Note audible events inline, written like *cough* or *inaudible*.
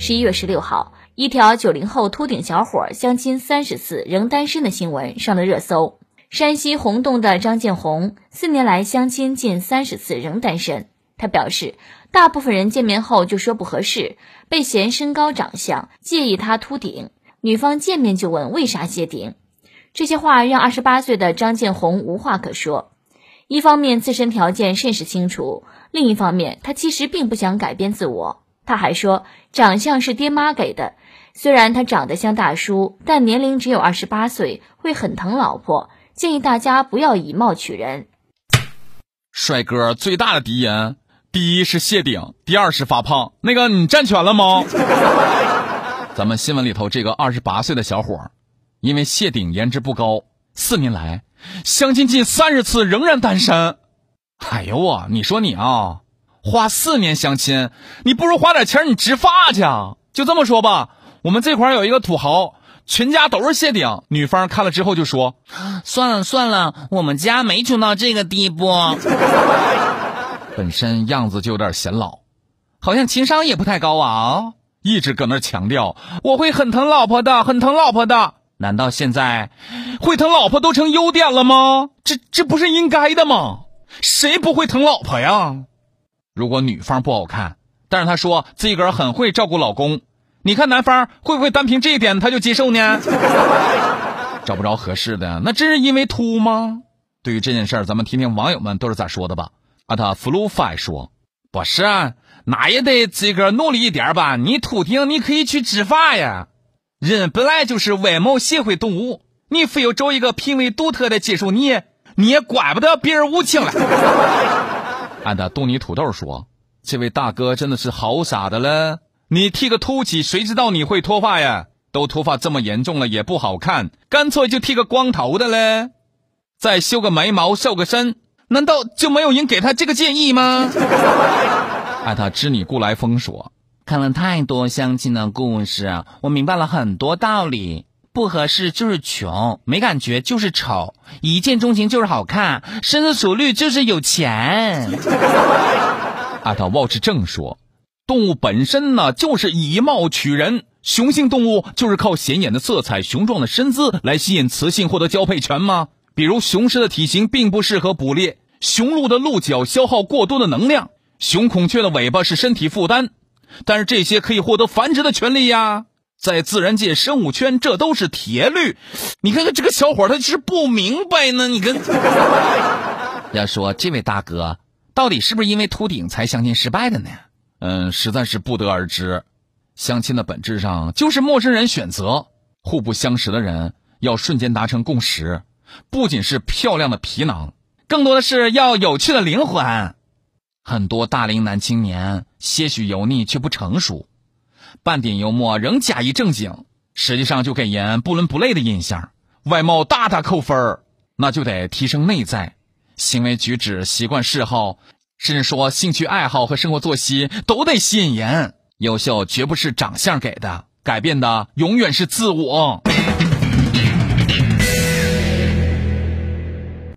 十一月十六号，一条九零后秃顶小伙相亲三十次仍单身的新闻上了热搜。山西洪洞的张建红四年来相亲近三十次仍单身。他表示，大部分人见面后就说不合适，被嫌身高长相，介意他秃顶。女方见面就问为啥谢顶，这些话让二十八岁的张建红无话可说。一方面自身条件甚是清楚，另一方面他其实并不想改变自我。他还说，长相是爹妈给的。虽然他长得像大叔，但年龄只有二十八岁，会很疼老婆。建议大家不要以貌取人。帅哥最大的敌人，第一是谢顶，第二是发胖。那个你占全了吗？*laughs* 咱们新闻里头这个二十八岁的小伙，因为谢顶颜值不高，四年来相亲近三十次仍然单身。哎呦我，你说你啊！花四年相亲，你不如花点钱你植发去。就这么说吧，我们这块有一个土豪，全家都是谢顶。女方看了之后就说：“算了算了，我们家没穷到这个地步。*laughs* ”本身样子就有点显老，好像情商也不太高啊，一直搁那强调我会很疼老婆的，很疼老婆的。难道现在会疼老婆都成优点了吗？这这不是应该的吗？谁不会疼老婆呀？如果女方不好看，但是她说自己个儿很会照顾老公，你看男方会不会单凭这一点他就接受呢？找不着合适的，那真是因为秃吗？对于这件事儿，咱们听听网友们都是咋说的吧。阿塔 flufi 说，不是，那也得自个儿努力一点吧。你秃顶，你可以去植发呀。人本来就是外貌协会动物，你非要找一个品味独特的接受你，你也怪不得别人无情了。俺的东尼土豆说：“这位大哥真的是好傻的了，你剃个秃起，谁知道你会脱发呀？都脱发这么严重了也不好看，干脆就剃个光头的嘞，再修个眉毛，瘦个身，难道就没有人给他这个建议吗？”艾特知你故来风说：“看了太多相亲的故事，我明白了很多道理。”不合适就是穷，没感觉就是丑，一见钟情就是好看，深思熟虑就是有钱。阿道沃之正说，动物本身呢就是以貌取人，雄性动物就是靠显眼的色彩、雄壮的身姿来吸引雌性获得交配权吗？比如雄狮的体型并不适合捕猎，雄鹿的鹿角消耗过多的能量，雄孔雀的尾巴是身体负担，但是这些可以获得繁殖的权利呀。在自然界生物圈，这都是铁律。你看看这个小伙，他是不明白呢。你跟 *laughs* 要说这位大哥，到底是不是因为秃顶才相亲失败的呢？嗯，实在是不得而知。相亲的本质上就是陌生人选择，互不相识的人要瞬间达成共识，不仅是漂亮的皮囊，更多的是要有趣的灵魂。很多大龄男青年些许油腻却不成熟。半点幽默仍假意正经，实际上就给人不伦不类的印象。外貌大大扣分儿，那就得提升内在，行为举止、习惯嗜好，甚至说兴趣爱好和生活作息都得吸引人。优秀绝不是长相给的，改变的永远是自我。